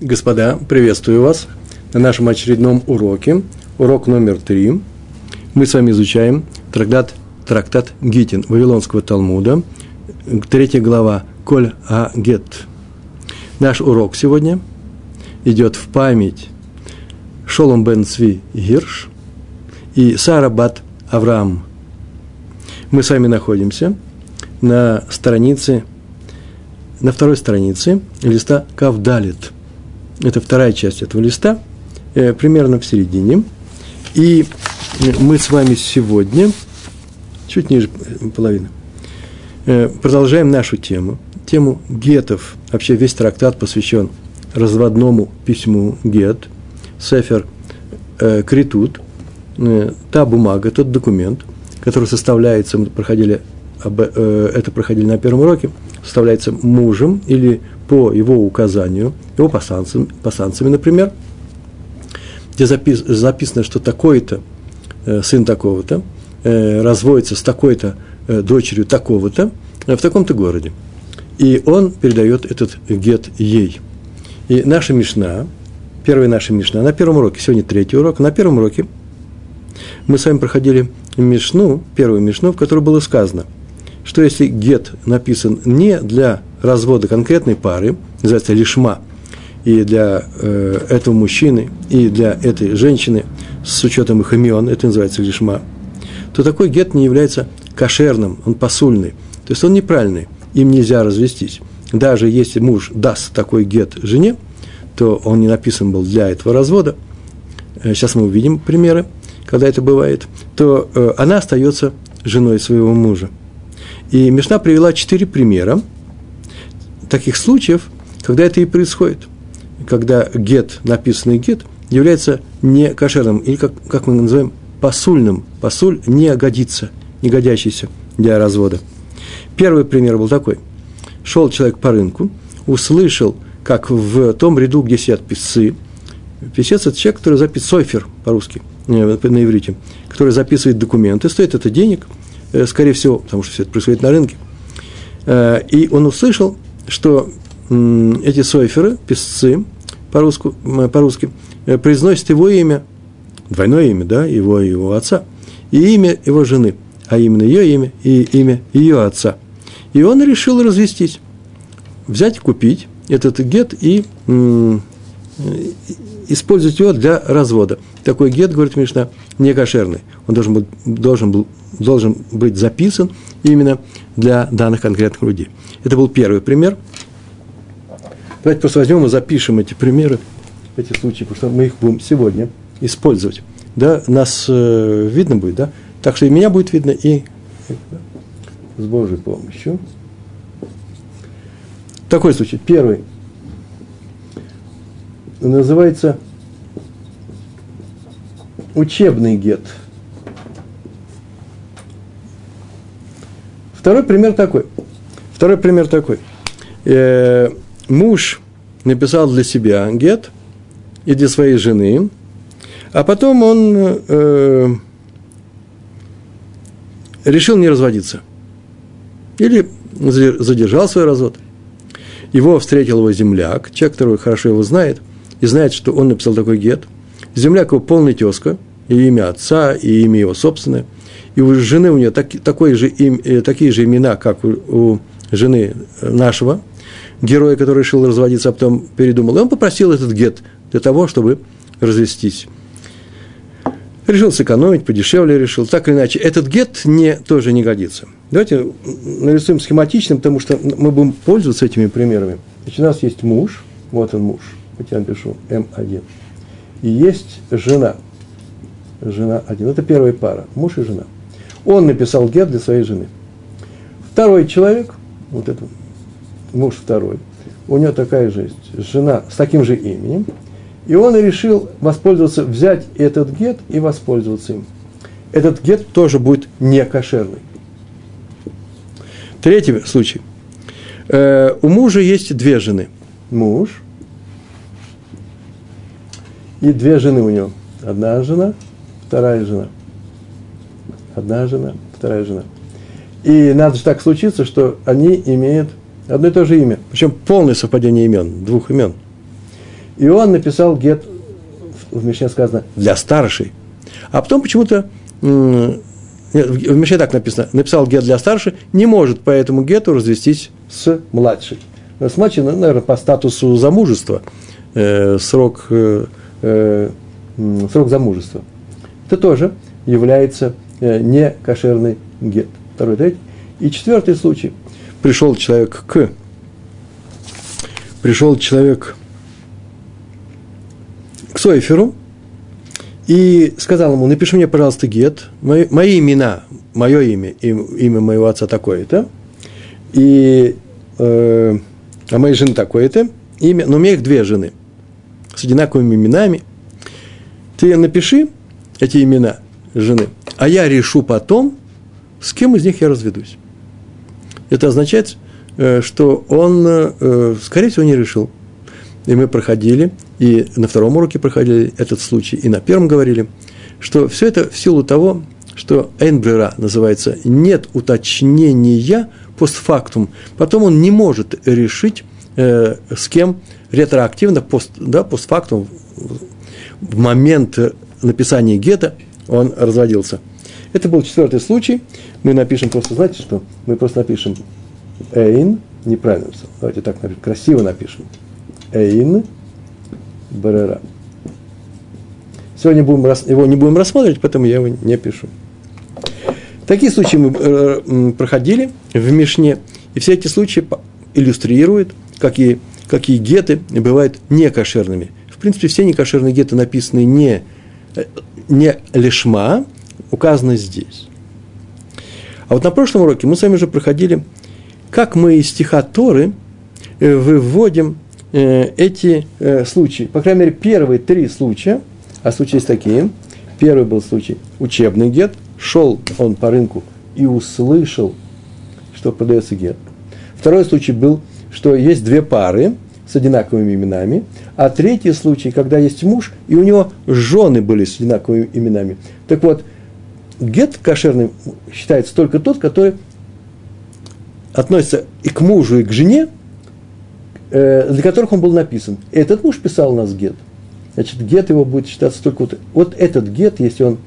Господа, приветствую вас на нашем очередном уроке, урок номер три. Мы с вами изучаем трактат, трактат Гитин Вавилонского Талмуда, третья глава Коль Агет. Наш урок сегодня идет в память Шолом бен Цви Гирш и Сара бат Авраам. Мы с вами находимся на странице, на второй странице листа Кавдалит – это вторая часть этого листа, э, примерно в середине. И мы с вами сегодня, чуть ниже половины, э, продолжаем нашу тему, тему гетов. Вообще весь трактат посвящен разводному письму гет, сефер э, критут, э, та бумага, тот документ, который составляется, мы проходили, э, это проходили на первом уроке, составляется мужем или по его указанию, его пасанцами, пасанцами например, где запис, записано, что такой-то э, сын такого-то э, разводится с такой-то э, дочерью такого-то э, в таком-то городе. И он передает этот гет ей. И наша Мишна, первая наша Мишна, на первом уроке, сегодня третий урок, на первом уроке мы с вами проходили Мишну, первую Мишну, в которой было сказано, что если гет написан не для развода конкретной пары, называется лишма, и для э, этого мужчины, и для этой женщины, с учетом их имен, это называется лишма, то такой гет не является кошерным, он посульный. То есть он неправильный, им нельзя развестись. Даже если муж даст такой гет жене, то он не написан был для этого развода. Э, сейчас мы увидим примеры, когда это бывает. То э, она остается женой своего мужа. И Мишна привела четыре примера – таких случаев, когда это и происходит. Когда гет, написанный гет, является не кошерным, или как, как мы называем, посульным. Посуль не годится, не годящийся для развода. Первый пример был такой. Шел человек по рынку, услышал, как в том ряду, где сидят писцы, писец – это человек, который записывает, сойфер по-русски, э, на иврите, который записывает документы, стоит это денег, скорее всего, потому что все это происходит на рынке. Э, и он услышал, что эти сойферы, писцы, по-русски, по-русски э, произносят его имя, двойное имя, да, его и его отца, и имя его жены, а именно ее имя и имя ее отца. И он решил развестись, взять, купить этот гет и использовать его для развода. Такой гет, говорит Мишна, не кошерный. Он должен, быть, должен, был, должен быть записан именно для данных конкретных людей. Это был первый пример. Давайте просто возьмем и запишем эти примеры, эти случаи, потому что мы их будем сегодня использовать. Да, нас э, видно будет, да? Так что и меня будет видно, и с Божьей помощью. Такой случай. Первый. Называется учебный гет. Второй пример такой. Второй пример такой. Э, муж написал для себя гет и для своей жены, а потом он э, решил не разводиться. Или задержал свой развод. Его встретил его земляк, человек, который хорошо его знает, и знает, что он написал такой гет. Земляк его полный тезка, и имя отца, и имя его собственное. И у жены у нее так, такое же им, э, такие же имена, как у, у жены нашего героя, который решил разводиться, а потом передумал. И он попросил этот гет для того, чтобы развестись. Решил сэкономить, подешевле решил. Так или иначе, этот гет не, тоже не годится. Давайте нарисуем схематичным, потому что мы будем пользоваться этими примерами. Значит, у нас есть муж, вот он муж, вот я напишу М1. И есть жена. Жена один. Это первая пара, муж и жена. Он написал гет для своей жены. Второй человек – вот этот муж второй, у него такая же жена с таким же именем, и он решил воспользоваться, взять этот гет и воспользоваться им. Этот гет тоже будет не кошерный. Третий случай. Э, у мужа есть две жены. Муж и две жены у него. Одна жена, вторая жена. Одна жена, вторая жена. И надо же так случиться, что они имеют одно и то же имя. Причем полное совпадение имен, двух имен. И он написал гет, в Мишне сказано, для старшей. А потом почему-то, в Мишне так написано, написал гет для старшей, не может по этому гету развестись с младшей. С младшей, ну, наверное, по статусу замужества, э, срок, э, э, срок замужества. Это тоже является не кошерный гет. Второй, третий. И четвертый случай. Пришел человек к пришел человек к Сойферу и сказал ему, напиши мне, пожалуйста, гет, мои, мои имена, мое имя, имя моего отца такое-то, и, э, а моей жены такое-то, имя, но у меня их две жены с одинаковыми именами. Ты напиши эти имена жены, а я решу потом, с кем из них я разведусь. Это означает, Э, что он, э, скорее всего, не решил. И мы проходили, и на втором уроке проходили этот случай, и на первом говорили, что все это в силу того, что Эйнбрера называется «нет уточнения постфактум». Потом он не может решить, э, с кем ретроактивно, пост, да, постфактум, в момент написания гетто он разводился. Это был четвертый случай. Мы напишем просто, знаете что? Мы просто напишем Эйн, неправильно написал. Давайте так напишем, красиво напишем. Эйн Барера. Сегодня будем, его не будем рассматривать, поэтому я его не пишу. Такие случаи мы э, проходили в Мишне, и все эти случаи иллюстрируют, какие, какие геты бывают некошерными. В принципе, все некошерные геты написаны не, э, не лишма, указаны здесь. А вот на прошлом уроке мы с вами уже проходили как мы из стиха Торы э, выводим э, эти э, случаи. По крайней мере, первые три случая, а случаи есть такие. Первый был случай учебный гет. Шел он по рынку и услышал, что продается гет. Второй случай был, что есть две пары с одинаковыми именами, а третий случай, когда есть муж, и у него жены были с одинаковыми именами. Так вот, гет кошерный считается только тот, который относится и к мужу, и к жене, э, для которых он был написан. Этот муж писал у нас гет. Значит, гет его будет считаться только вот, вот этот гет, если он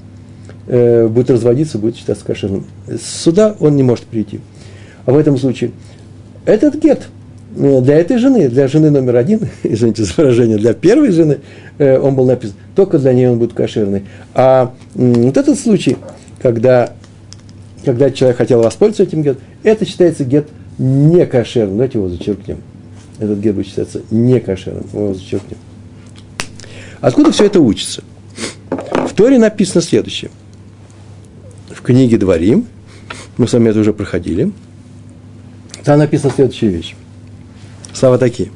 э, будет разводиться, будет считаться кошерным. Сюда он не может прийти. А в этом случае этот гет для этой жены, для жены номер один, извините за выражение, для первой жены э, он был написан, только для нее он будет кошерный. А э, вот этот случай, когда когда человек хотел воспользоваться этим гет, это считается гет не кошерным. Давайте его зачеркнем. Этот гет будет считаться не кошерным. Мы его зачеркнем. Откуда все это учится? В Торе написано следующее. В книге Дворим, мы с вами это уже проходили, там написана следующая вещь. Слова такие.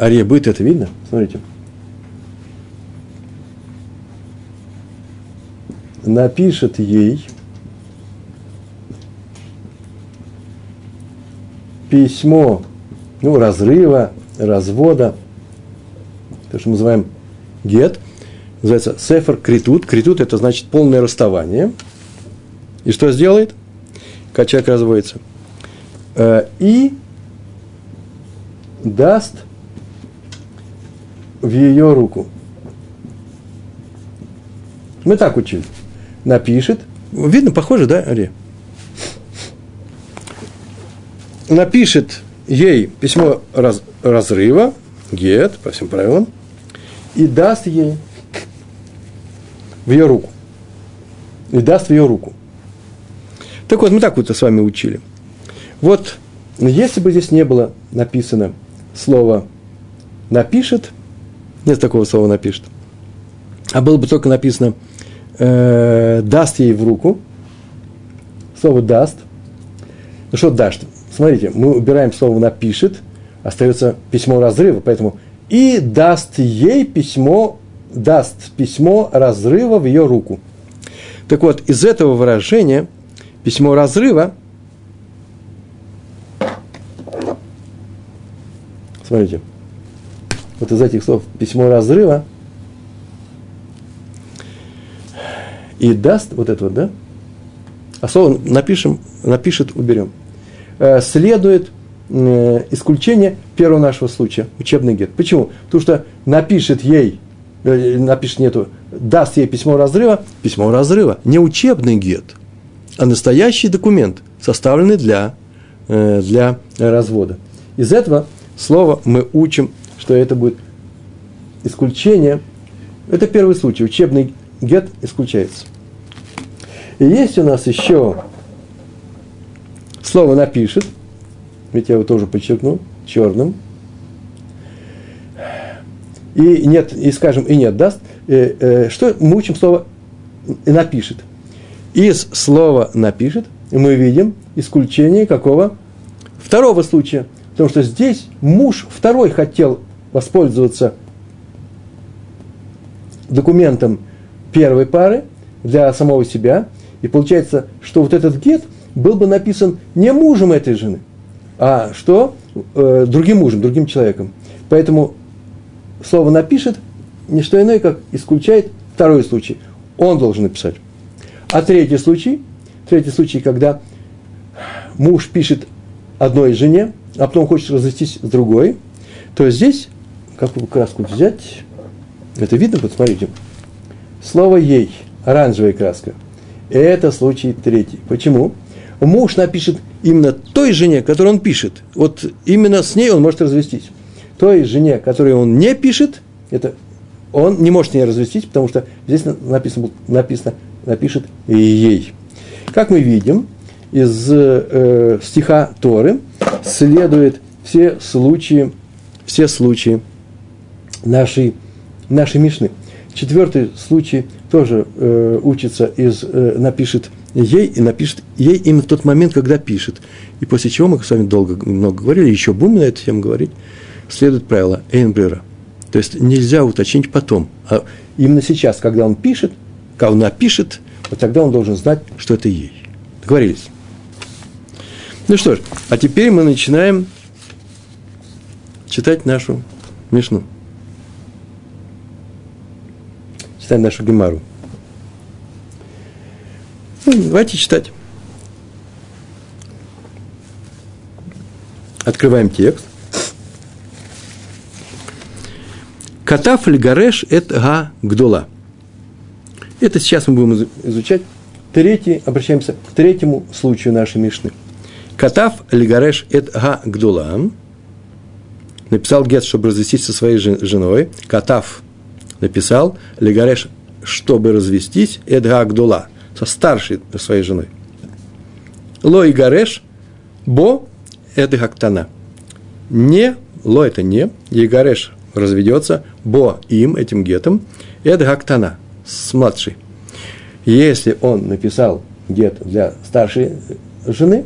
Ария, будет это видно? Смотрите. напишет ей письмо ну, разрыва, развода, то, что мы называем гет, называется сефер критут. Критут – это значит полное расставание. И что сделает? Когда человек разводится. Э, и даст в ее руку. Мы так учили напишет. Видно, похоже, да, Ари? Напишет ей письмо раз, разрыва, гет, по всем правилам, и даст ей в ее руку. И даст в ее руку. Так вот, мы так вот с вами учили. Вот, если бы здесь не было написано слово «напишет», нет такого слова «напишет», а было бы только написано э, даст ей в руку. Слово даст. Ну что даст? Смотрите, мы убираем слово напишет, остается письмо разрыва, поэтому и даст ей письмо, даст письмо разрыва в ее руку. Так вот, из этого выражения письмо разрыва, смотрите, вот из этих слов письмо разрыва и даст вот это вот, да? А слово напишем, напишет, уберем. Э, следует э, исключение первого нашего случая, учебный гет. Почему? Потому что напишет ей, э, напишет нету, даст ей письмо разрыва, письмо разрыва, не учебный гет, а настоящий документ, составленный для, э, для развода. Из этого слова мы учим, что это будет исключение. Это первый случай, учебный гет исключается. И есть у нас еще слово напишет, ведь я его тоже подчеркнул, черным. И нет, и скажем, и нет даст. Э, э, что мы учим слово напишет? Из слова напишет мы видим исключение какого? Второго случая. Потому что здесь муж второй хотел воспользоваться документом первой пары для самого себя. И получается, что вот этот гет был бы написан не мужем этой жены, а что? Э, другим мужем, другим человеком. Поэтому слово «напишет» не что иное, как исключает второй случай. Он должен написать. А третий случай, третий случай, когда муж пишет одной жене, а потом хочет развестись с другой, то здесь, какую краску взять, это видно, посмотрите, слово «ей», оранжевая краска, это случай третий. Почему? Муж напишет именно той жене, которую он пишет. Вот именно с ней он может развестись. Той жене, которой он не пишет, это он не может с ней развестись, потому что здесь написано, написано напишет ей. Как мы видим, из э, стиха Торы следует все случаи, все случаи нашей, нашей Мишны. Четвертый случай тоже э, учится из, э, напишет ей и напишет ей именно в тот момент, когда пишет. И после чего мы с вами долго много говорили, еще будем на эту тему говорить, следует правило Эйнбрера. То есть нельзя уточнить потом. А именно сейчас, когда он пишет, когда он напишет, вот тогда он должен знать, что это ей. Договорились? Ну что ж, а теперь мы начинаем читать нашу Мишну. Читать нашу Гемару. Ну, давайте читать. Открываем текст. Катаф гареш эт га гдола. Это сейчас мы будем изучать. Третий, обращаемся к третьему случаю нашей Мишны. Катаф гареш эт га гдола. Написал Гет, чтобы развестись со своей женой. Катаф написал Лигареш, чтобы развестись, эт га гдола со старшей своей женой. Ло и Гареш, Бо – это Хактана. Не, Ло – это не, и Гареш разведется, Бо – им, этим гетом, это Хактана, с младшей. Если он написал гет для старшей жены,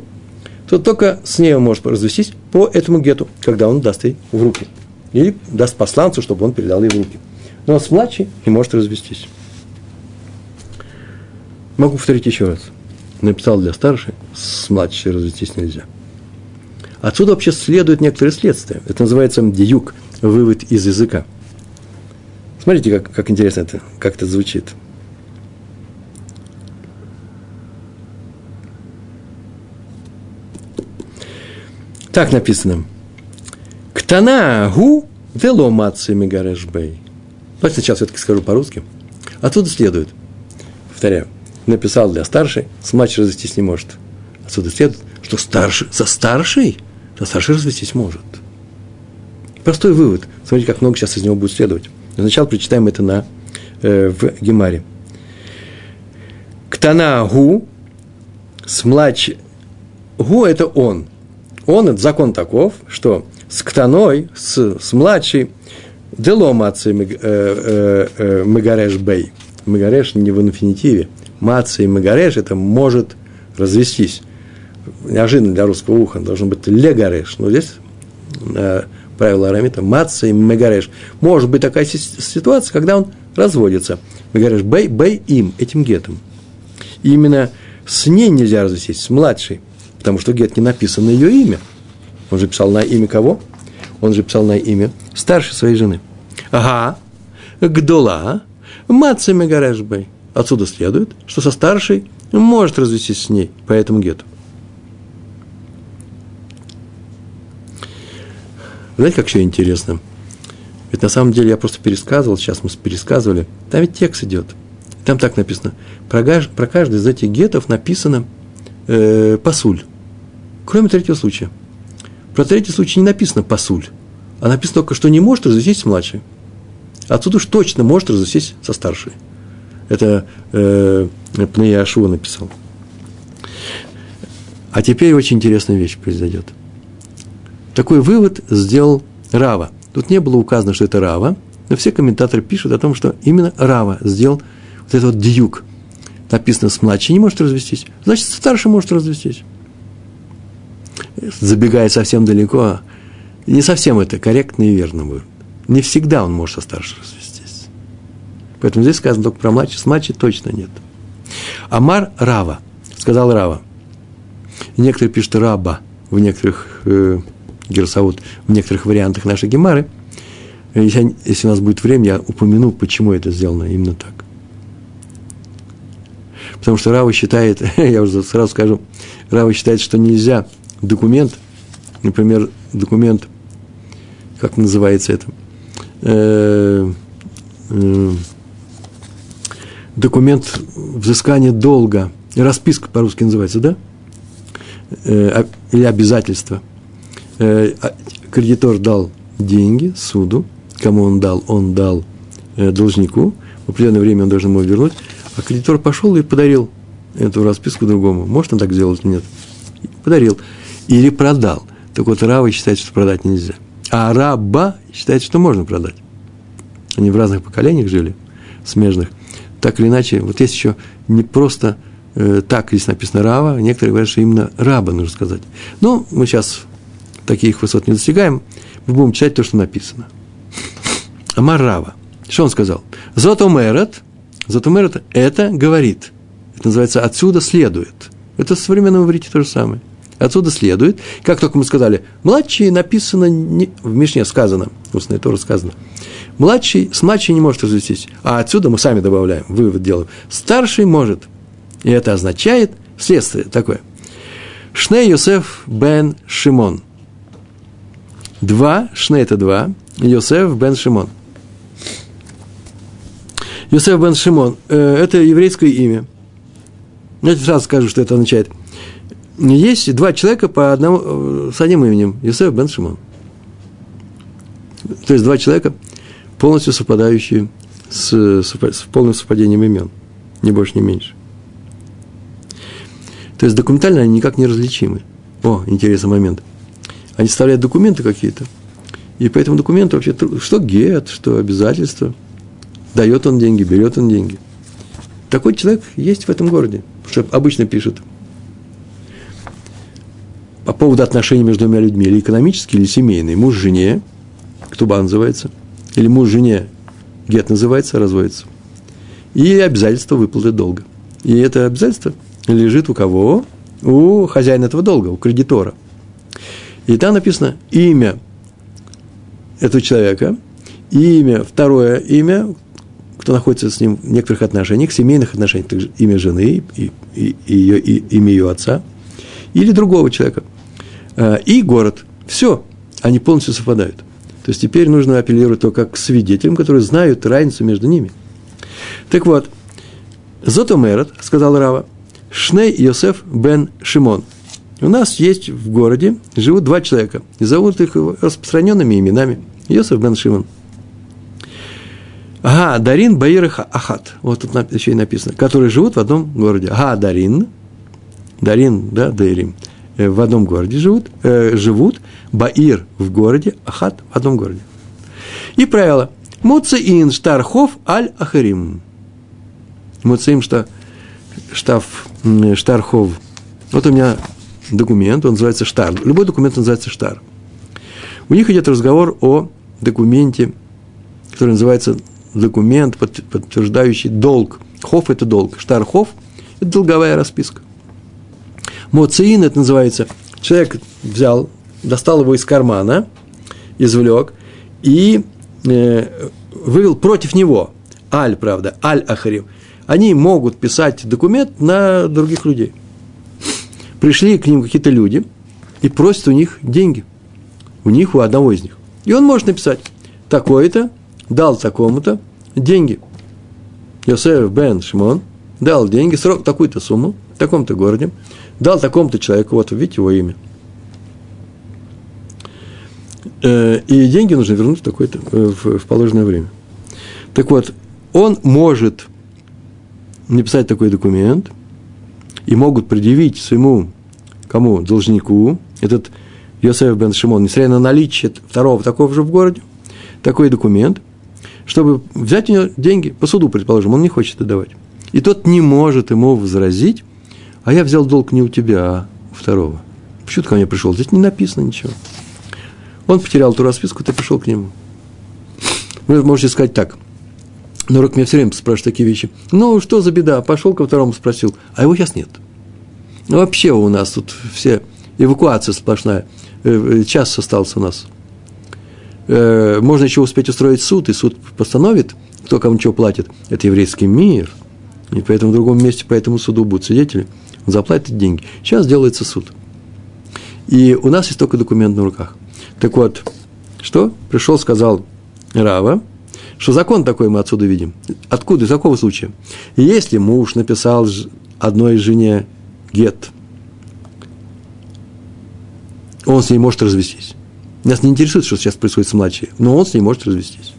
то только с ней он может развестись по этому гету, когда он даст ей в руки. Или даст посланцу, чтобы он передал ей в руки. Но с младшей не может развестись. Могу повторить еще раз. Написал для старшей, с младшей развестись нельзя. Отсюда вообще следует некоторые следствия. Это называется диюк, вывод из языка. Смотрите, как, как интересно это, как это звучит. Так написано. Ктана гу вело маци мигарешбей. Давайте сначала все-таки скажу по-русски. Отсюда следует. Повторяю написал для старшей, младшей развестись не может. Отсюда следует, что старший, за старший, за старший развестись может. Простой вывод. Смотрите, как много сейчас из него будет следовать. Сначала прочитаем это на, э, в Гемаре. С младшей, гу – это он. Он – это закон таков, что с ктаной, с, с младшей, деломации э, э, э, мегареш бей. Мегареш не в инфинитиве, маца и магареш, это может развестись. Неожиданно для русского уха должен быть легареш. Но здесь э, правило арамита маца и магареш. Может быть такая ситуация, когда он разводится. Магареш бей, бей им, этим гетом. И именно с ней нельзя развестись, с младшей, потому что гет не написан на ее имя. Он же писал на имя кого? Он же писал на имя старшей своей жены. Ага, гдола, маца мегареш бей. Отсюда следует, что со старшей может развестись с ней по этому гету. Знаете, как еще интересно? Ведь на самом деле я просто пересказывал, сейчас мы пересказывали. Там ведь текст идет. Там так написано. Про, про каждый из этих гетов написано э, пасуль. Кроме третьего случая. Про третий случай не написано пасуль. А написано только, что не может развестись с младшей. Отсюда уж точно может развестись со старшей. Это э, Пнея Ашуа написал. А теперь очень интересная вещь произойдет. Такой вывод сделал Рава. Тут не было указано, что это Рава, но все комментаторы пишут о том, что именно Рава сделал вот этот вот дьюк. Написано, с младшей не может развестись, значит, старший может развестись. Забегая совсем далеко, не совсем это корректно и верно будет. Не всегда он может со старшей развестись. Поэтому здесь сказано только про младший, с младшей точно нет. Амар Рава, сказал Рава. некоторые пишут Раба в некоторых э, Герсаут, в некоторых вариантах нашей Гемары. Если, если у нас будет время, я упомяну, почему это сделано именно так. Потому что Рава считает, я уже сразу скажу, Рава считает, что нельзя документ, например, документ, как называется это, э, э, документ взыскания долга, расписка по-русски называется, да? Э, или обязательство. Э, а, кредитор дал деньги суду, кому он дал, он дал э, должнику, в определенное время он должен ему вернуть, а кредитор пошел и подарил эту расписку другому. Может он так сделать? Нет. Подарил. Или продал. Так вот, Рава считает, что продать нельзя. А раба считает, что можно продать. Они в разных поколениях жили, смежных. Так или иначе, вот есть еще не просто э, так здесь написано Рава, некоторые говорят, что именно раба нужно сказать. Но мы сейчас таких высот не достигаем, мы будем читать то, что написано. Амар Рава. Что он сказал? Зотомерет, Зотомерет это говорит. Это называется «отсюда следует». Это в современном иврите то же самое. Отсюда следует, как только мы сказали, младший написано, не, в Мишне сказано, устное тоже сказано, младший с младшей не может развестись, а отсюда мы сами добавляем, вывод делаем, старший может. И это означает следствие такое. Шне Йосеф бен Шимон. Два, Шне это два, Йосеф бен Шимон. Йосеф бен Шимон э, – это еврейское имя. Я сразу скажу, что это означает – есть два человека по одному, э, с одним именем, Юсеф бен Шимон. То есть два человека, полностью совпадающие с, с, с полным совпадением имен, ни больше, ни меньше. То есть документально они никак не различимы. О, интересный момент. Они составляют документы какие-то, и по этому документу вообще что гет, что обязательство. Дает он деньги, берет он деньги. Такой человек есть в этом городе, что обычно пишут – по поводу отношений между двумя людьми, или экономические, или семейные, муж жене, кто бы называется, или муж жене, гет называется, разводится, и обязательство выплаты долга. И это обязательство лежит у кого? У хозяина этого долга, у кредитора. И там написано имя этого человека, имя, второе имя, кто находится с ним в некоторых отношениях, семейных отношениях, также имя жены и, и, и, ее, и имя ее отца, или другого человека – Э, и город. Все, они полностью совпадают. То есть теперь нужно апеллировать только к свидетелям, которые знают разницу между ними. Так вот, Зотомерот, сказал Рава, Шней Йосеф бен Шимон. У нас есть в городе, живут два человека, и зовут их распространенными именами. Йосеф бен Шимон. Ага, Дарин Баир Ахат. Вот тут еще и написано. Которые живут в одном городе. Ага, Дарин. Дарин, да, Дайрим. Э, в одном городе живут, э, живут, Баир в городе, Ахат в одном городе. И правило. Муцеин штархов аль ахарим. Муцеин штархов. Вот у меня документ, он называется штар. Любой документ называется штар. У них идет разговор о документе, который называется документ, подтверждающий долг. Хов – это долг. Штархов – это долговая расписка. Моциин, это называется, человек взял, достал его из кармана, извлек и э, вывел против него, аль, правда, аль ахарим. Они могут писать документ на других людей. Пришли к ним какие-то люди и просят у них деньги. У них, у одного из них. И он может написать, такой-то дал такому-то деньги. Йосеф бен Шимон дал деньги, срок такую-то сумму, в таком-то городе, дал такому-то человеку, вот видите его имя. Э, и деньги нужно вернуть в, такое-то, э, в, в положенное время. Так вот, он может написать такой документ, и могут предъявить своему, кому, должнику, этот Йосеф бен Шимон, несмотря на наличие второго такого же в городе, такой документ, чтобы взять у него деньги по суду, предположим, он не хочет отдавать. И тот не может ему возразить, а я взял долг не у тебя, а у второго. Почему ты ко мне пришел? Здесь не написано ничего. Он потерял ту расписку, ты пришел к нему. Вы можете сказать так. Но Рок меня все время спрашивает такие вещи. Ну, что за беда? Пошел ко второму, спросил. А его сейчас нет. Ну, вообще у нас тут все эвакуация сплошная. Э, час остался у нас. Э, можно еще успеть устроить суд, и суд постановит, кто кому чего платит. Это еврейский мир. И поэтому в другом месте по этому суду будут свидетели. Он заплатит деньги. Сейчас делается суд. И у нас есть только документ на руках. Так вот, что? Пришел, сказал Рава, что закон такой мы отсюда видим. Откуда? Из какого случая? Если муж написал одной жене гет, он с ней может развестись. Нас не интересует, что сейчас происходит с младшей, но он с ней может развестись.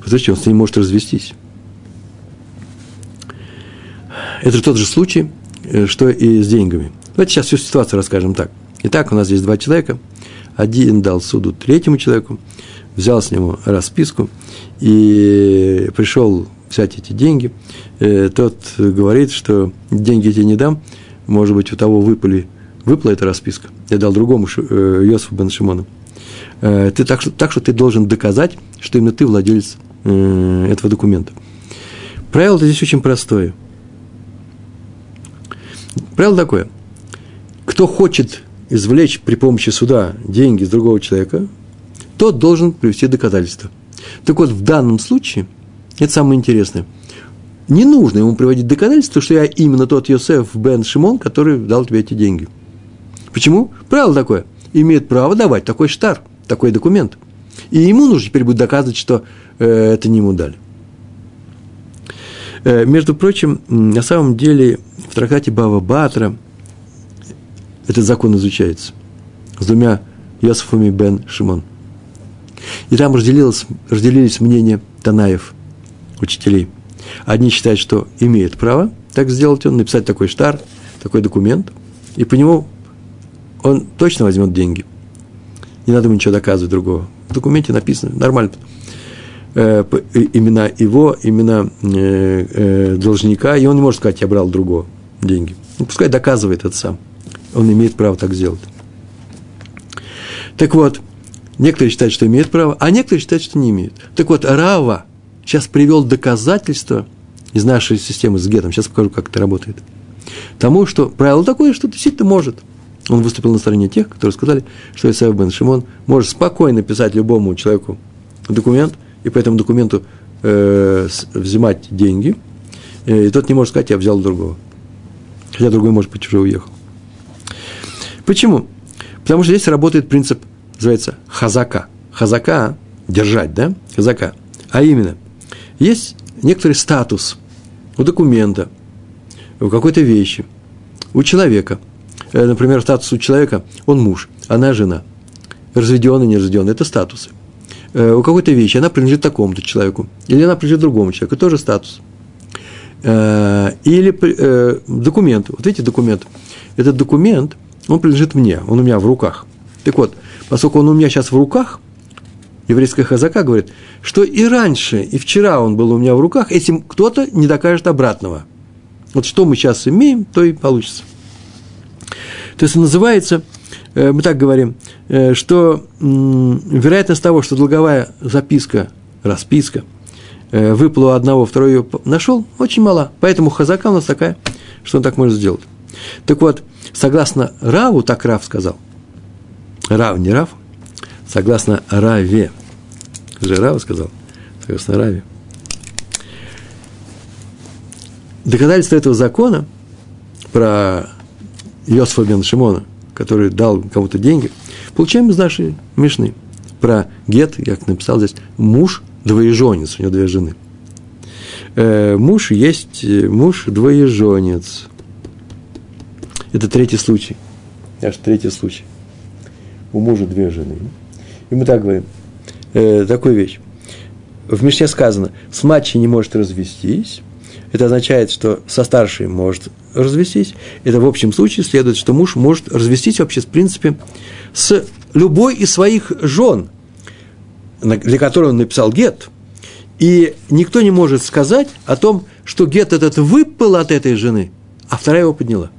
Посмотрите, он с ней может развестись. Это тот же случай, э, что и с деньгами. Давайте сейчас всю ситуацию расскажем так. Итак, у нас здесь два человека. Один дал суду третьему человеку, взял с него расписку и пришел взять эти деньги. Э, тот говорит, что деньги эти не дам, может быть, у того выпали, выпала эта расписка. Я дал другому э, Йосифу бен Шимону. Э, ты, так, так что ты должен доказать, что именно ты владелец этого документа. Правило здесь очень простое. Правило такое. Кто хочет извлечь при помощи суда деньги с другого человека, тот должен привести доказательства. Так вот, в данном случае, это самое интересное, не нужно ему приводить доказательства, что я именно тот Йосеф бен Шимон, который дал тебе эти деньги. Почему? Правило такое. Имеет право давать такой штар, такой документ. И ему нужно теперь будет доказывать, что э, это не ему дали. Э, между прочим, на самом деле в трактате Бава Батра этот закон изучается с двумя Йосифами бен Шимон – и там разделилось, разделились мнения Танаев, учителей. Одни считают, что имеет право так сделать он, написать такой штар, такой документ, и по нему он точно возьмет деньги. Не надо ему ничего доказывать другого. В документе написано нормально. Э, имена его, имена э, э, должника, и он не может сказать, я брал другого деньги. Ну, пускай доказывает это сам. Он имеет право так сделать. Так вот, Некоторые считают, что имеют право, а некоторые считают, что не имеют. Так вот, Рава сейчас привел доказательство из нашей системы с гетом. Сейчас покажу, как это работает. Тому, что правило такое, что действительно может. Он выступил на стороне тех, которые сказали, что Исаев бен Шимон может спокойно писать любому человеку документ, и по этому документу э, взимать деньги, э, и тот не может сказать, я взял другого. Хотя другой, может быть, уже уехал. Почему? Потому что здесь работает принцип – называется хазака. Хазака – держать, да? Хазака. А именно, есть некоторый статус у документа, у какой-то вещи, у человека. Э, например, статус у человека – он муж, она жена. Разведенный, не разведенный – это статусы. Э, у какой-то вещи она принадлежит такому-то человеку, или она принадлежит другому человеку, тоже статус. Э, или документ. Вот видите документ. Этот документ, он принадлежит мне, он у меня в руках. Так вот, поскольку он у меня сейчас в руках, еврейская хазака говорит, что и раньше, и вчера он был у меня в руках, этим кто-то не докажет обратного. Вот что мы сейчас имеем, то и получится. То есть называется, э, мы так говорим, э, что вероятность того, что долговая записка, расписка, э, выпала у одного, второй ее нашел, очень мала. Поэтому хазака у нас такая, что он так может сделать. Так вот, согласно Раву, так Рав сказал, Рав, не Рав, согласно Раве. Же Рав сказал, согласно Раве. Доказательство этого закона про Йосифа бен Шимона, который дал кому-то деньги, Получаем из нашей Мишны про гет, как написал здесь, муж двоеженец, у него две жены. Э, муж есть муж двоеженец. Это третий случай. Аж третий случай. У мужа две жены. И мы так говорим. Э, такую вещь. В Мишне сказано, с младшей не может развестись. Это означает, что со старшей может развестись. Это в общем случае следует, что муж может развестись вообще, в принципе, с любой из своих жен, для которой он написал гет. И никто не может сказать о том, что гет этот выпал от этой жены, а вторая его подняла.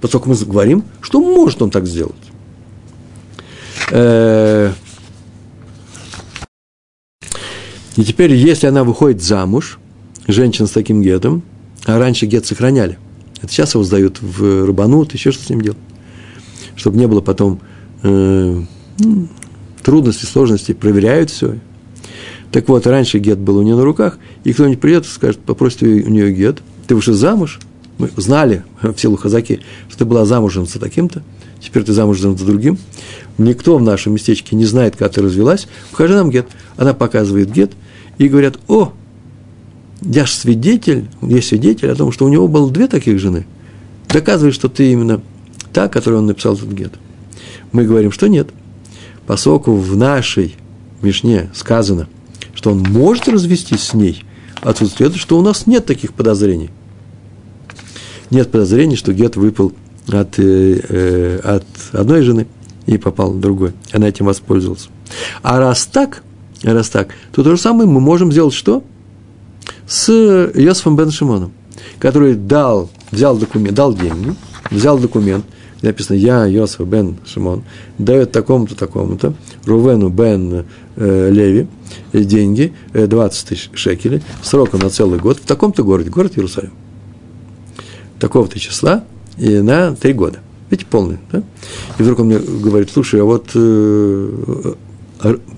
Поскольку мы говорим, что может он так сделать. Э, и теперь, если она выходит замуж, женщина с таким гетом, а раньше гет сохраняли, это сейчас его сдают в рыбанут, еще что с ним делать, чтобы не было потом э, ну, трудностей, сложностей, проверяют все. Так вот, раньше гет был у нее на руках, и кто-нибудь придет и скажет, попросит у нее гет, ты уже замуж, мы знали в силу Хазаки, что ты была замужем за таким-то, теперь ты замужем за другим. Никто в нашем местечке не знает, как ты развелась. Покажи нам гет. Она показывает гет – и говорят, о, я же свидетель, есть свидетель о том, что у него было две таких жены. Доказывает, что ты именно та, которую он написал этот гет. Мы говорим, что нет. Поскольку в нашей Мишне сказано, что он может развестись с ней, отсутствует, что у нас нет таких подозрений. Нет подозрений, что гет выпал от, э, э, от одной жены и попал в другой. Она этим воспользовалась. А раз так, раз так, то то же самое мы можем сделать что? С Йосифом бен Шимоном, который дал, взял документ, дал деньги, взял документ, написано «Я, Йосиф бен Шимон, дает такому-то, такому-то, Рувену бен э, Леви деньги, э, 20 тысяч шекелей, сроком на целый год, в таком-то городе, город Иерусалим. Такого-то числа и на три года. Видите, полный, да? И вдруг он мне говорит, слушай, а вот э,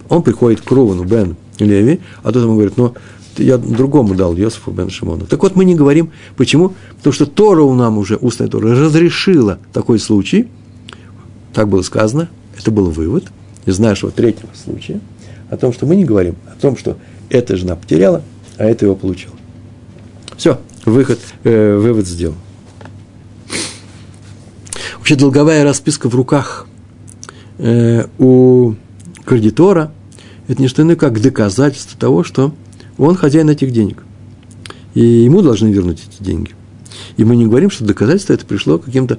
он приходит к Рувану бен Леви, а тот ему говорит, ну, я другому дал Йосифу бен Шимону. Так вот, мы не говорим. Почему? Потому что Тора у нам уже, устная Тора, разрешила такой случай. Так было сказано. Это был вывод из нашего третьего случая. О том, что мы не говорим. О том, что эта жена потеряла, а это его получила. Все, выход, э, вывод сделан. Вообще долговая расписка в руках э, у кредитора – это не что иное, как доказательство того, что он хозяин этих денег. И ему должны вернуть эти деньги. И мы не говорим, что доказательство это пришло каким-то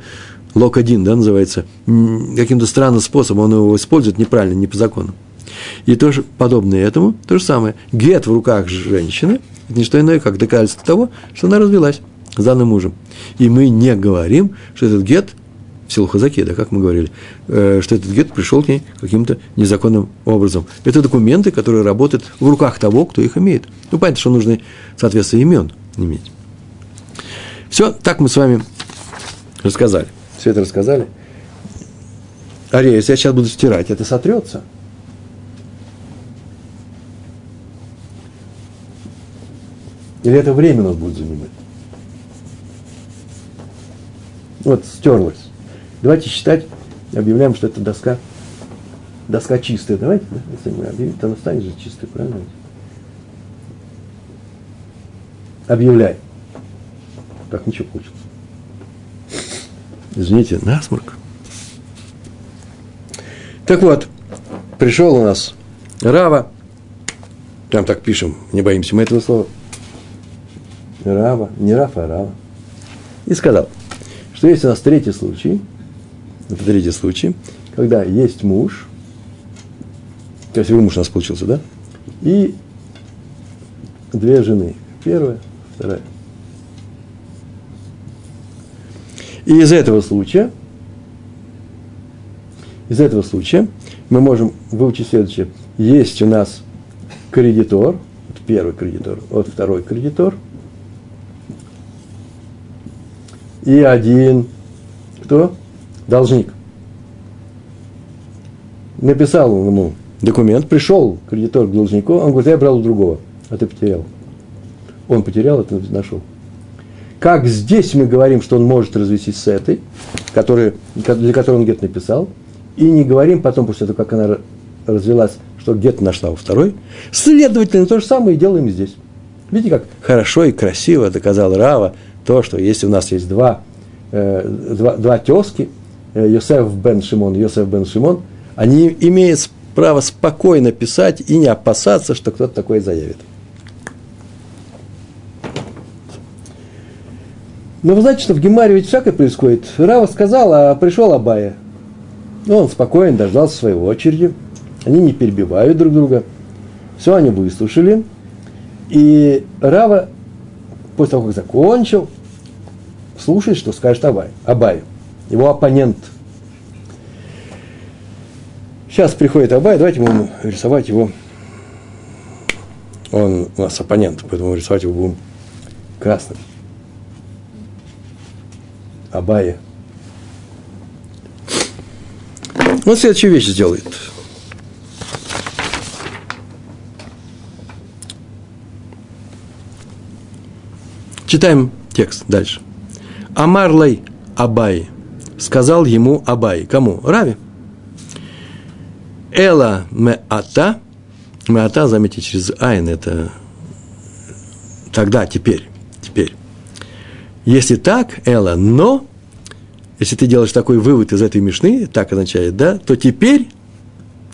лок один, да, называется, каким-то странным способом, он его использует неправильно, не по закону. И тоже подобное этому, то же самое. Гет в руках женщины – это не что иное, как доказательство того, что она развелась с данным мужем. И мы не говорим, что этот гет в силу Хазаки, да, как мы говорили, э, что этот гет пришел к ней каким-то незаконным образом. Это документы, которые работают в руках того, кто их имеет. Ну, понятно, что нужно соответствие имен иметь. Все, так мы с вами рассказали. Все это рассказали. Ария, если я сейчас буду стирать, это сотрется. Или это время нас будет занимать? Вот стерлось. Давайте считать, объявляем, что это доска, доска чистая. Давайте, да, если мы объявим, то она станет же чистой, правильно? Объявляй. Так, ничего получилось. Извините, насморк. Так вот, пришел у нас Рава, прям так пишем, не боимся мы этого слова. Рава, не Рафа, а Рава. И сказал, что есть у нас третий случай – это третий случай, когда есть муж, красивый муж у нас получился, да? И две жены. Первая, вторая. И из этого случая, из этого случая мы можем выучить следующее. Есть у нас кредитор, вот первый кредитор, вот второй кредитор, и один, кто? Должник. Написал ему документ, пришел кредитор к должнику, он говорит, я брал у другого, а ты потерял. Он потерял, это нашел. Как здесь мы говорим, что он может развестись с этой, который, для которой он где-то написал, и не говорим потом, после того, как она развелась, что где-то нашла у второй. Следовательно, то же самое и делаем здесь. Видите, как хорошо и красиво доказал Рава то, что если у нас есть два, э, два, два тезки, Йосеф бен Шимон, Йосеф бен Шимон, они имеют право спокойно писать и не опасаться, что кто-то такое заявит. Но вы знаете, что в Гемаре ведь всякое происходит. Рава сказал, а пришел Абая. Ну, он спокоен, дождался своей очереди. Они не перебивают друг друга. Все они выслушали. И Рава, после того, как закончил, слушает, что скажет Абай. Абай, его оппонент. Сейчас приходит Абай, давайте будем рисовать его. Он у нас оппонент, поэтому рисовать его будем красным. Абая. Он следующую вещь сделает. Читаем текст дальше. Амарлай Абай сказал ему Абай. Кому? Рави. Эла меата. Меата, заметьте, через айн, это тогда, теперь, теперь. Если так, Эла, но, если ты делаешь такой вывод из этой мишны, так означает, да, то теперь,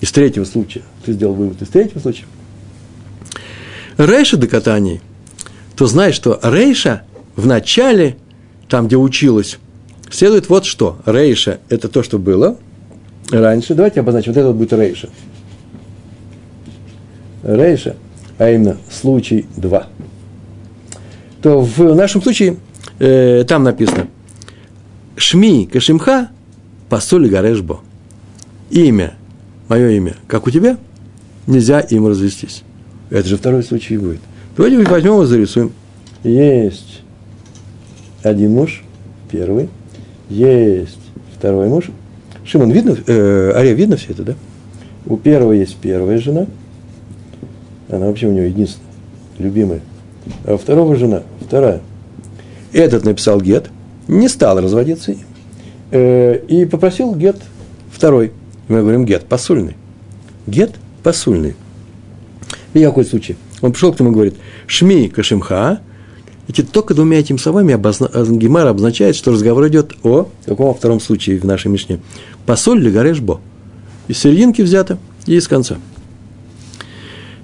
из третьего случая, ты сделал вывод из третьего случая, Рейша до катаний – то знает, что Рейша в начале, там, где училась, следует вот что. Рейша – это то, что было раньше. Давайте обозначим, вот это вот будет Рейша. Рейша, а именно случай 2. То в нашем случае э, там написано Шми Кашимха Пасуль Гарешбо. Имя, мое имя, как у тебя, нельзя им развестись. Это же второй случай будет – Давайте возьмем и зарисуем. Есть один муж, первый. Есть второй муж. Шимон, видно, э, Ария, видно все это, да? У первого есть первая жена. Она вообще у него единственная, любимая. А у второго жена, вторая. Этот написал гет, не стал разводиться э, и попросил гет второй. Мы говорим гет посульный. Гет посульный. И какой случай? Он пришел к нему и говорит, Шми Кашимха, эти только двумя этими словами обозна... Гемара обозначает, что разговор идет о каком втором случае в нашей Мишне. Посоль ли Гарешбо. Из серединки взято и из конца.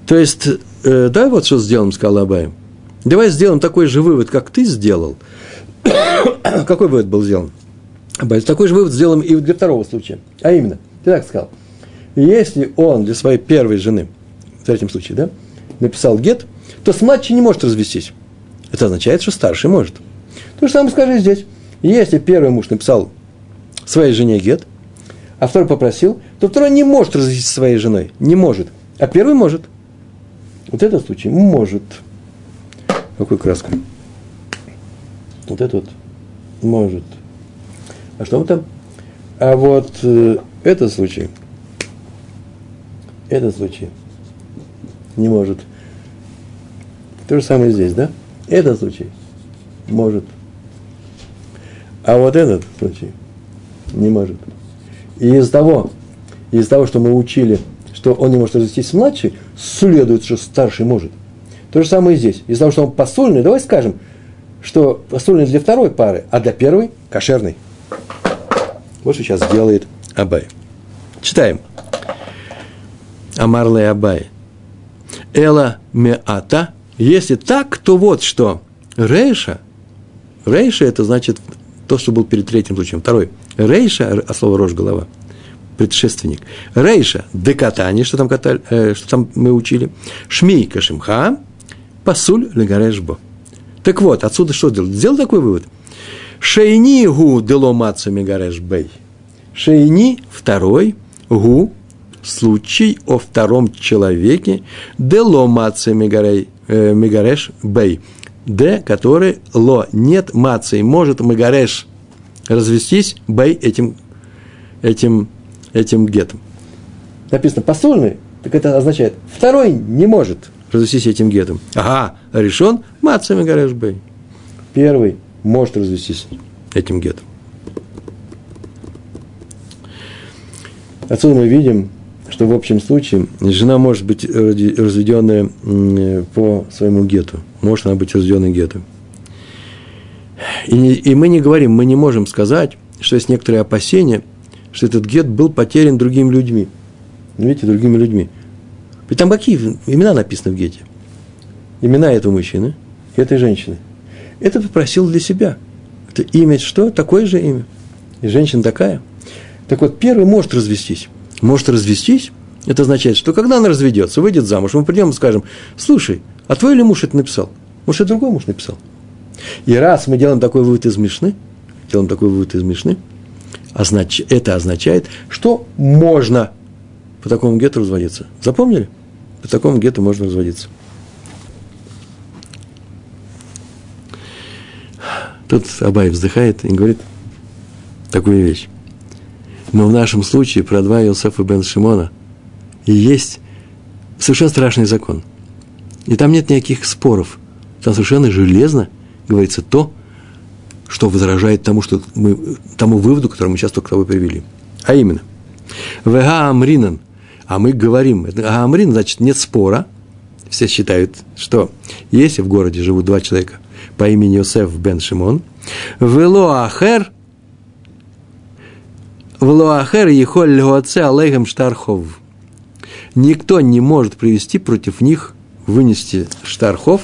То есть, э, да, вот что сделаем, сказал Абай. Давай сделаем такой же вывод, как ты сделал. Какой вывод был сделан? Абай, такой же вывод сделаем и для второго случая. А именно, ты так сказал, если он для своей первой жены, в третьем случае, да, написал гет, то с младшей не может развестись. Это означает, что старший может. То же самое скажи здесь. Если первый муж написал своей жене гет, а второй попросил, то второй не может развестись со своей женой. Не может. А первый может. Вот этот случай может. Какой краской? Вот этот может. А что там? А вот э, этот случай, этот случай не может. То же самое здесь, да? Этот случай может. А вот этот случай не может. И из того, из того, что мы учили, что он не может развестись младшей, следует, что старший может. То же самое и здесь. Из-за того, что он посольный, давай скажем, что посольный для второй пары, а для первой – кошерный. Вот что сейчас делает Абай. Читаем. Амарле Абай. Эла меата если так, то вот что. Рейша, Рейша это значит то, что был перед третьим случаем. Второй. Рейша, а слово рожь голова, предшественник. Рейша, декатани, что там, катали, э, что там мы учили. Шми кашимха, пасуль легарешбо. Так вот, отсюда что сделал? Сделал такой вывод. Шейни гу дело маца мегареш бей. Шейни, второй, гу, случай о втором человеке, дело маца мегарей э, Мегареш Бей. Д, который ло, нет мацей, может Мегареш развестись Бей этим, этим, этим гетом. Написано посольный, так это означает, второй не может развестись этим гетом. Ага, решен Маца Мегареш Бей. Первый может развестись этим гетом. Отсюда мы видим, что в общем случае жена может быть разведенная по своему гету. Может она быть разведенной гету. И, и мы не говорим, мы не можем сказать, что есть некоторые опасения, что этот гет был потерян другими людьми. Ну, видите, другими людьми. Ведь там какие имена написаны в гете? Имена этого мужчины и этой женщины. Это попросил для себя. Это имя что? Такое же имя. И женщина такая. Так вот, первый может развестись. Может развестись, это означает, что когда она разведется, выйдет замуж, мы придем и скажем, слушай, а твой ли муж это написал? Может, и другой муж написал? И раз мы делаем такой вывод из Мишны, делаем такой вывод из Мишны, означ, это означает, что можно по такому гету разводиться. Запомнили? По такому гету можно разводиться. Тут Абай вздыхает и говорит такую вещь. Но в нашем случае про два Иосифа бен Шимона есть совершенно страшный закон. И там нет никаких споров. Там совершенно железно говорится то, что возражает тому, что мы, тому выводу, который мы сейчас только тобой привели. А именно, Вега Амринан, а мы говорим, это Амрин, значит, нет спора. Все считают, что если в городе живут два человека по имени Йосеф бен Шимон, Вело Ахер, Вело Ахер Ехоль Льгоце Алейхам Штархов. Никто не может привести против них, вынести Штархов,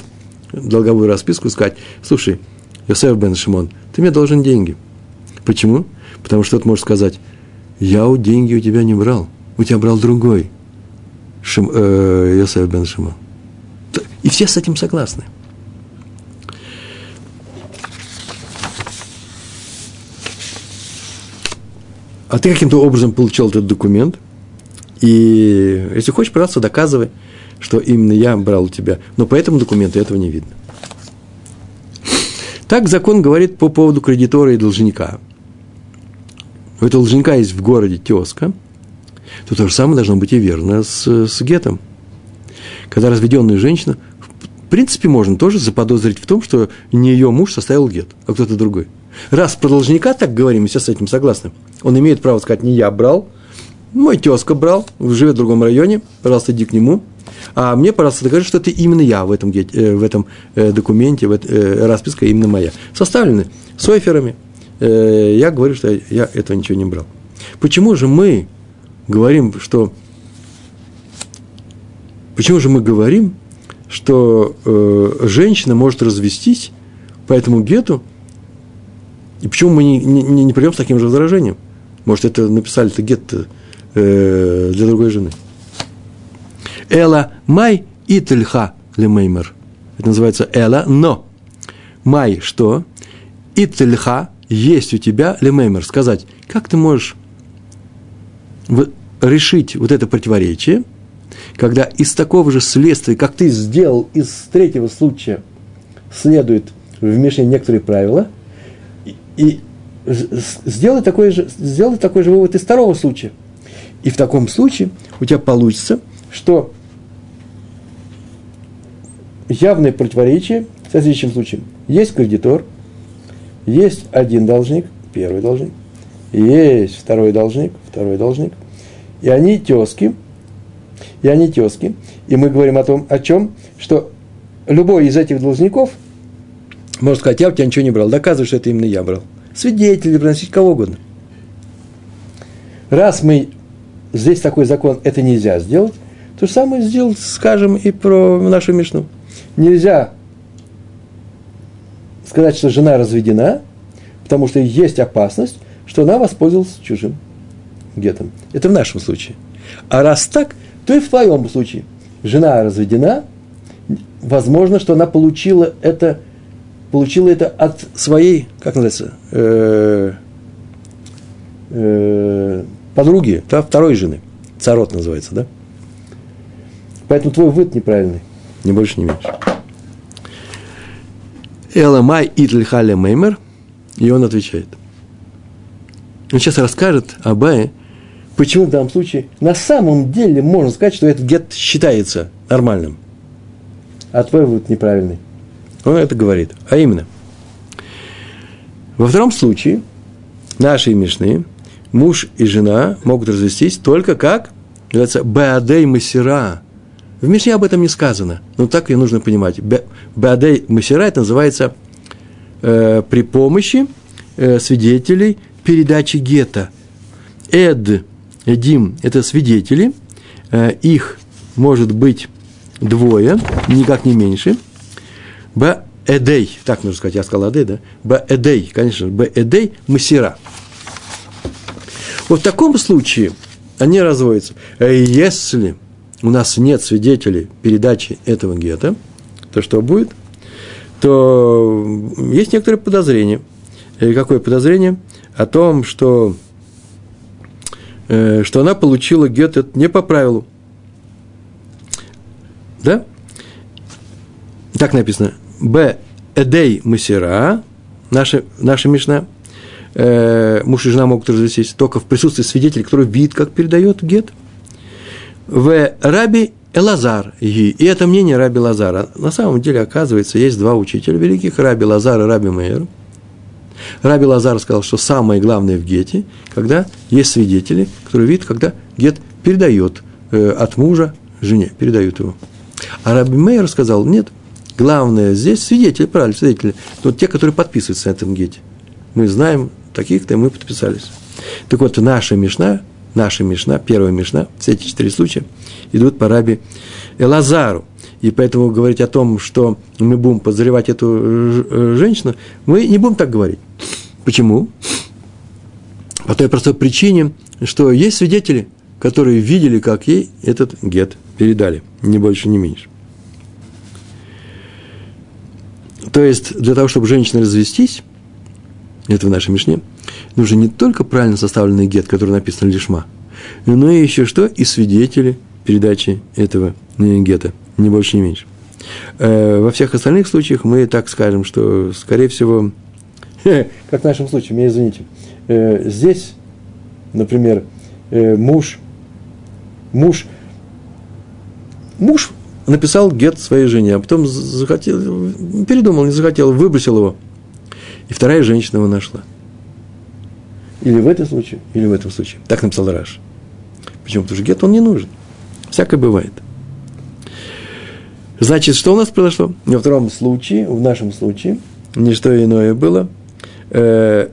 долговую расписку, сказать, слушай, Йосеф бен Шимон, ты мне должен деньги. Почему? Потому что ты можешь сказать, я у деньги у тебя не брал, у тебя брал другой Шим, э, Йосеф бен Шимон. И все с этим согласны. А ты каким-то образом получил этот документ, и если хочешь, пожалуйста, доказывай, что именно я брал у тебя. Но по этому документу этого не видно. Так закон говорит по поводу кредитора и должника. У этого должника есть в городе тезка, то то же самое должно быть и верно с, с гетом. Когда разведенная женщина, в принципе, можно тоже заподозрить в том, что не ее муж составил гет, а кто-то другой. Раз про должника так говорим, мы все с этим согласны, он имеет право сказать, не я брал, мой тезка брал, живет в другом районе, пожалуйста, иди к нему – а мне, пожалуйста, докажи, что это именно я в этом, э, в этом э, документе, в этой, э, расписка именно моя. Составлены соферами. Я говорю, что я этого ничего не брал. Почему же мы говорим, что... Почему же мы говорим, что женщина может развестись по этому гету, и почему мы не, не, не придем с таким же возражением? Может, это написали это гет э, для другой жены? Эла май ительха лемеймер. Это называется эла, но. Май что? Ительха есть у тебя лемеймер. Сказать, как ты можешь решить вот это противоречие, когда из такого же следствия, как ты сделал из третьего случая, следует в Мишне некоторые правила, и, сделай такой, же, сделай такой же вывод из второго случая. И в таком случае у тебя получится, что явное противоречие в следующем случае. Есть кредитор, есть один должник, первый должник, есть второй должник, второй должник, и они тески, и они тески, и мы говорим о том, о чем, что любой из этих должников может сказать, я у тебя ничего не брал, доказывай, что это именно я брал. Свидетели, приносить кого угодно. Раз мы здесь такой закон, это нельзя сделать, то же самое сделать, скажем, и про нашу Мишну нельзя сказать, что жена разведена, потому что есть опасность, что она воспользовалась чужим гетом. Это в нашем случае. А раз так, то и в твоем случае. Жена разведена, возможно, что она получила это, получила это от своей, как называется, э, э, подруги, да, второй жены. Царот называется, да? Поэтому твой вывод неправильный. Ни больше, ни меньше. Эламай Итльхаля Меймер, и он отвечает. Он сейчас расскажет Абае, почему в данном случае на самом деле можно сказать, что этот гет считается нормальным, а твой вывод неправильный. Он это говорит. А именно, во втором случае нашей Мишны муж и жена могут развестись только как, называется, беадей масира. В Мишне об этом не сказано, но так и нужно понимать. Беадей масира это называется э, при помощи э, свидетелей передачи гетто. Эд, Эдим – это свидетели, э, их может быть двое, никак не меньше. Б Эдей, так нужно сказать, я сказал Эдей, да? Б Эдей, конечно, Б Эдей Масира. Вот в таком случае они разводятся. Если у нас нет свидетелей передачи этого гетто, то что будет? То есть некоторые подозрения. И какое подозрение? О том, что, э, что она получила гет не по правилу. Да? Так написано. Б. Эдей Масира, наша, наша Мишна, э, муж и жена могут развестись только в присутствии свидетеля, который видит, как передает гет. В. Раби Элазар. И это мнение Раби Лазара. На самом деле, оказывается, есть два учителя великих, Раби Лазар и Раби Мейер. Раби Лазар сказал, что самое главное в гете, когда есть свидетели, которые видят, когда гет передает э, от мужа жене, передают его. А Раби Мейер сказал, нет, главное здесь свидетели, правильно, свидетели, вот те, которые подписываются на этом гете. Мы знаем таких-то, мы подписались. Так вот, наша Мишна, наша Мишна, первая Мишна, все эти четыре случая идут по Раби Элазару. И поэтому говорить о том, что мы будем подозревать эту э, женщину, мы не будем так говорить. Почему? По той простой причине, что есть свидетели, которые видели, как ей этот гет передали, ни больше, ни меньше. То есть, для того, чтобы женщины развестись, это в нашей Мишне, нужен не только правильно составленный гет, который написан лишма, но и еще что? И свидетели передачи этого э, гета, ни больше, ни меньше. Э, во всех остальных случаях мы так скажем, что, скорее всего, как в нашем случае, меня извините, э, здесь, например, муж, муж муж написал гет своей жене, а потом захотел, передумал, не захотел, выбросил его. И вторая женщина его нашла. Или в этом случае, или в этом случае. Так написал Раш. Почему? Потому что гет он не нужен. Всякое бывает. Значит, что у нас произошло? Во втором случае, в нашем случае, не что иное было. Э,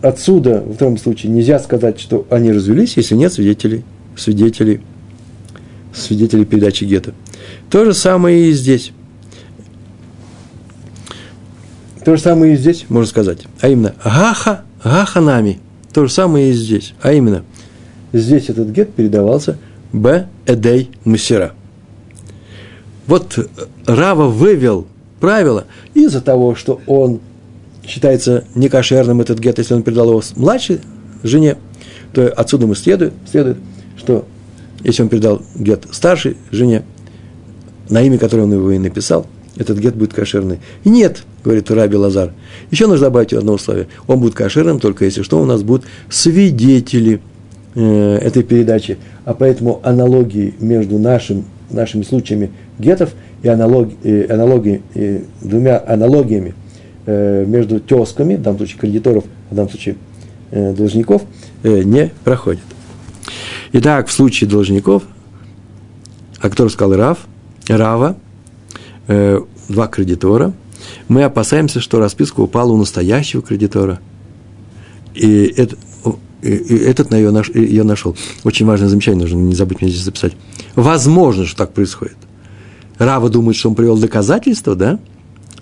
отсюда, в втором случае, нельзя сказать, что они развелись, если нет свидетелей, свидетелей свидетелей передачи гетто. То же самое и здесь. То же самое и здесь, можно сказать. А именно, гаха, гаха нами. То же самое и здесь. А именно, здесь этот гет передавался б эдей мусера. Вот Рава вывел правило из-за того, что он считается некошерным этот гет, если он передал его младшей жене, то отсюда мы следует, следует что если он передал гет старшей жене, на имя которой он его и написал, этот гет будет кошерный. И нет, говорит Раби Лазар, еще нужно добавить одно условие. Он будет кошерным только если что, у нас будут свидетели э, этой передачи. А поэтому аналогии между нашим, нашими случаями гетов и аналоги, э, аналогии, двумя аналогиями э, между тесками, в данном случае кредиторов, в данном случае э, должников, не проходит. Итак, в случае должников, о котором сказал Рав, Рава, э, два кредитора, мы опасаемся, что расписка упала у настоящего кредитора. И, это, и, и этот ее, наш, ее нашел. Очень важное замечание, нужно не забыть мне здесь записать. Возможно, что так происходит. Рава думает, что он привел доказательства, да,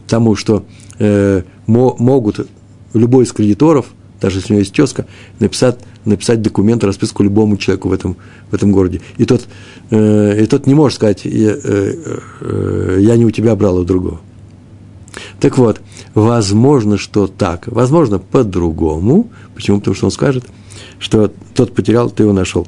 тому, что э, мо, могут любой из кредиторов, даже если у него есть тезка, написать написать документ, расписку любому человеку в этом, в этом городе. И тот, э, и тот не может сказать, я, э, э, я не у тебя брал, а у другого. Так вот, возможно, что так, возможно, по-другому. Почему? Потому что он скажет, что тот потерял, ты его нашел.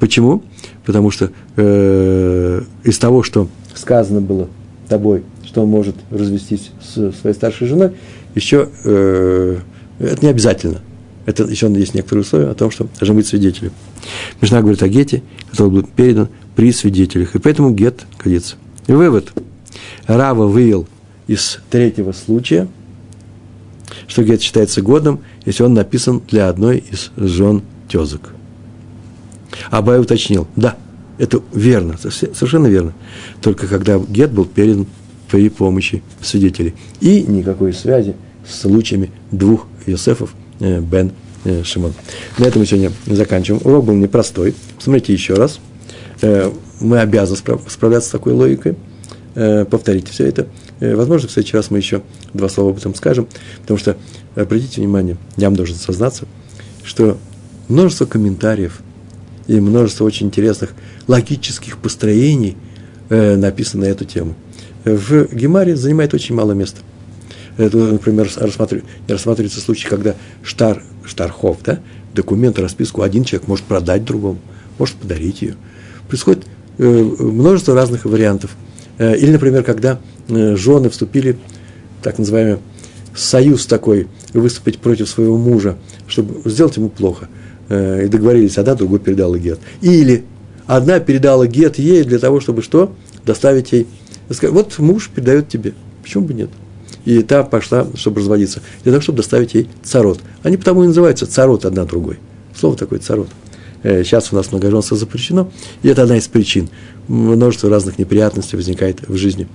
Почему? Потому что э, из того, что сказано было тобой, что он может развестись с своей старшей женой, еще э, это не обязательно – это еще есть некоторые условия о том, что должны быть свидетели. Мишна говорит о гете, который будет передан при свидетелях. И поэтому гет годится. И вывод. Рава вывел из третьего случая, что гет считается годным, если он написан для одной из жен тезок. Абай уточнил, да, это верно, совершенно верно. Только когда гет был передан при помощи свидетелей. И никакой связи с случаями двух Йосефов, Бен э, Шимон. На этом мы сегодня заканчиваем. Урок был непростой. Посмотрите еще раз. Э, мы обязаны справляться с такой логикой. Повторите все это. Возможно, в следующий раз мы еще два слова об этом скажем, потому что, обратите внимание, я вам должен сознаться, что множество комментариев и множество очень интересных логических построений написано на эту тему. В Гемаре занимает очень мало места – это, например, рассматривается, рассматривается случай, когда штар, штархов, да, документ, расписку один человек может продать другому, может подарить ее. Происходит э, множество разных вариантов. Э, или, например, когда э, жены вступили, так называемый, союз такой, выступить против своего мужа, чтобы сделать ему плохо. Э, и договорились, одна другой передала гет. Или одна передала гет ей для того, чтобы что? Доставить ей. Вот муж передает тебе. Почему бы нет? И та пошла, чтобы разводиться, для того, чтобы доставить ей царот. Они потому и называются царот одна другой. Слово такое царот. Э, сейчас у нас многоженство запрещено, и это одна из причин. Множество разных неприятностей возникает в жизни.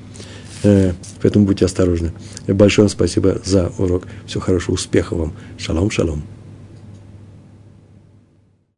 Э, поэтому будьте осторожны. Большое вам спасибо за урок. Всего хорошего, успехов вам. Шалом, шалом.